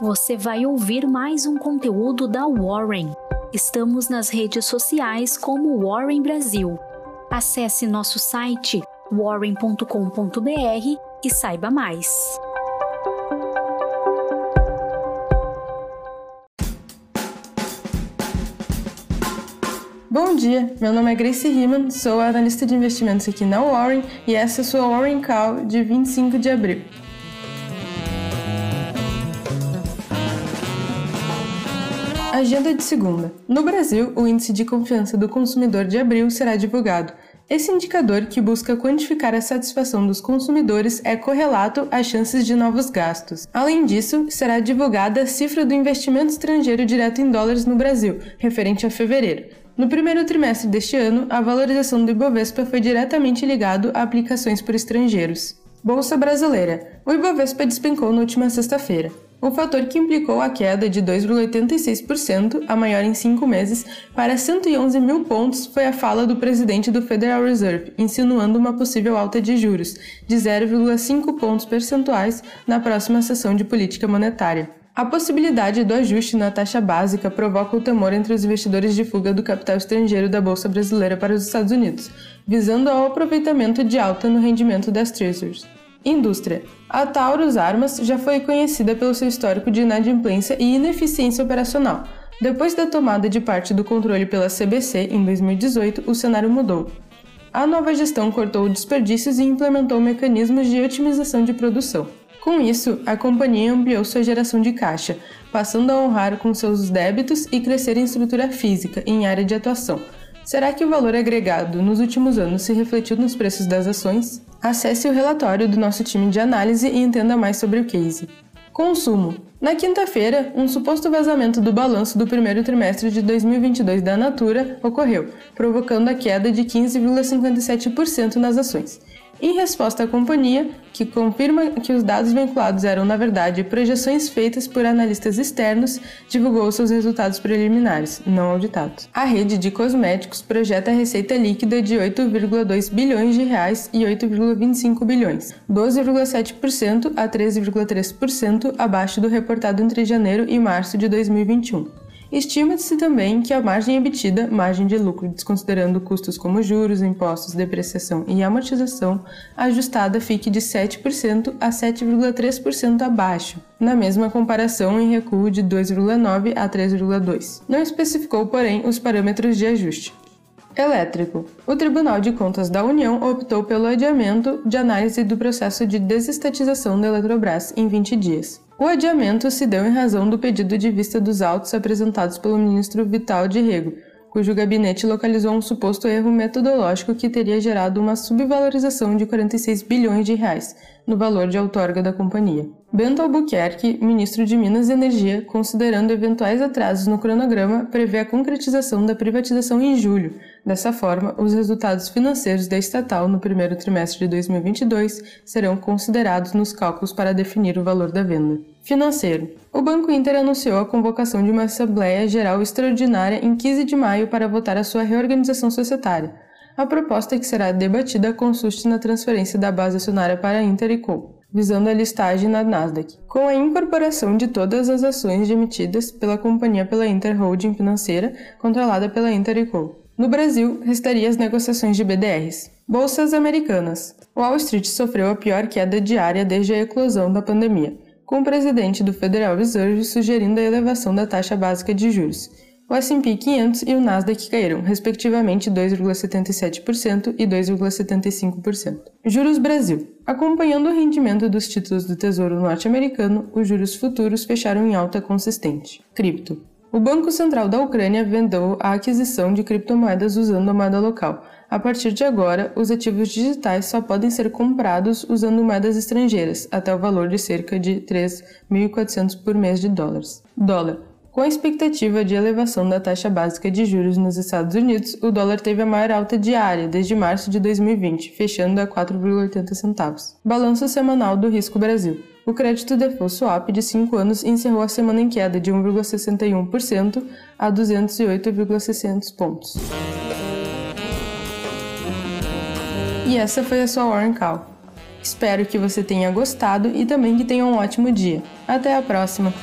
você vai ouvir mais um conteúdo da Warren. Estamos nas redes sociais como Warren Brasil. Acesse nosso site warren.com.br e saiba mais. Bom dia, meu nome é Grace Riemann, sou analista de investimentos aqui na Warren e essa é a sua Warren Call de 25 de abril. Agenda de segunda. No Brasil, o índice de confiança do consumidor de abril será divulgado. Esse indicador, que busca quantificar a satisfação dos consumidores, é correlato às chances de novos gastos. Além disso, será divulgada a cifra do investimento estrangeiro direto em dólares no Brasil, referente a fevereiro. No primeiro trimestre deste ano, a valorização do Ibovespa foi diretamente ligado a aplicações por estrangeiros. Bolsa Brasileira. O Ibovespa despencou na última sexta-feira. O fator que implicou a queda de 2,86%, a maior em cinco meses, para 111 mil pontos foi a fala do presidente do Federal Reserve, insinuando uma possível alta de juros, de 0,5 pontos percentuais na próxima sessão de política monetária. A possibilidade do ajuste na taxa básica provoca o temor entre os investidores de fuga do capital estrangeiro da Bolsa Brasileira para os Estados Unidos, visando ao aproveitamento de alta no rendimento das Treasuries. Indústria. A Taurus Armas já foi conhecida pelo seu histórico de inadimplência e ineficiência operacional. Depois da tomada de parte do controle pela CBC em 2018, o cenário mudou. A nova gestão cortou desperdícios e implementou mecanismos de otimização de produção. Com isso, a companhia ampliou sua geração de caixa, passando a honrar com seus débitos e crescer em estrutura física em área de atuação. Será que o valor agregado nos últimos anos se refletiu nos preços das ações? Acesse o relatório do nosso time de análise e entenda mais sobre o case. Consumo. Na quinta-feira, um suposto vazamento do balanço do primeiro trimestre de 2022 da Natura ocorreu, provocando a queda de 15,57% nas ações. Em resposta à companhia, que confirma que os dados vinculados eram, na verdade, projeções feitas por analistas externos, divulgou seus resultados preliminares, não auditados. A rede de cosméticos projeta receita líquida de 8,2 bilhões de reais e 8,25 bilhões, 12,7% a 13,3% abaixo do reportado entre janeiro e março de 2021. Estima-se também que a margem obtida, margem de lucro desconsiderando custos como juros, impostos, depreciação e amortização, ajustada fique de 7% a 7,3% abaixo, na mesma comparação em recuo de 2,9 a 3,2. Não especificou, porém, os parâmetros de ajuste. Elétrico. O Tribunal de Contas da União optou pelo adiamento de análise do processo de desestatização da Eletrobras em 20 dias. O adiamento se deu em razão do pedido de vista dos autos apresentados pelo ministro Vital de Rego, cujo gabinete localizou um suposto erro metodológico que teria gerado uma subvalorização de 46 bilhões de reais no valor de outorga da companhia. Bento Albuquerque, ministro de Minas e Energia, considerando eventuais atrasos no cronograma, prevê a concretização da privatização em julho. Dessa forma, os resultados financeiros da estatal no primeiro trimestre de 2022 serão considerados nos cálculos para definir o valor da venda. Financeiro. O Banco Inter anunciou a convocação de uma Assembleia Geral Extraordinária em 15 de maio para votar a sua reorganização societária. A proposta que será debatida consiste na transferência da base acionária para a Inter e Co, visando a listagem na Nasdaq, com a incorporação de todas as ações emitidas pela companhia pela Inter Holding Financeira, controlada pela Inter. No Brasil, restaria as negociações de BDRs. Bolsas americanas. Wall Street sofreu a pior queda diária desde a eclosão da pandemia com o presidente do Federal Reserve sugerindo a elevação da taxa básica de juros. O S&P 500 e o Nasdaq caíram, respectivamente 2,77% e 2,75%. Juros Brasil. Acompanhando o rendimento dos títulos do Tesouro norte-americano, os juros futuros fecharam em alta consistente. Cripto. O Banco Central da Ucrânia vendeu a aquisição de criptomoedas usando a moeda local, a partir de agora, os ativos digitais só podem ser comprados usando moedas estrangeiras, até o valor de cerca de 3.400 por mês de dólares. Dólar. Com a expectativa de elevação da taxa básica de juros nos Estados Unidos, o dólar teve a maior alta diária desde março de 2020, fechando a 4,80 centavos. Balanço semanal do Risco Brasil. O crédito default swap de 5 anos encerrou a semana em queda de 1,61% a 208,600 pontos. E essa foi a sua Warren Call. Espero que você tenha gostado e também que tenha um ótimo dia. Até a próxima!